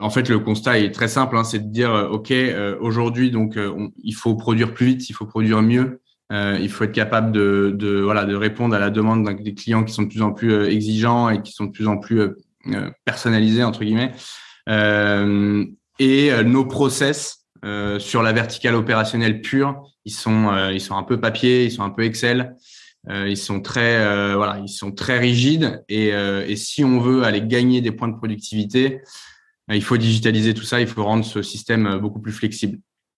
en fait, le constat est très simple, hein, c'est de dire, ok, aujourd'hui, donc, il faut produire plus vite, il faut produire mieux, il faut être capable de, de, voilà, de répondre à la demande des clients qui sont de plus en plus exigeants et qui sont de plus en plus personnalisés entre guillemets. et nos process sur la verticale opérationnelle pure, ils sont, ils sont un peu papier, ils sont un peu Excel. Euh, ils sont très, euh, voilà, ils sont très rigides et, euh, et, si on veut aller gagner des points de productivité, il faut digitaliser tout ça, il faut rendre ce système beaucoup plus flexible.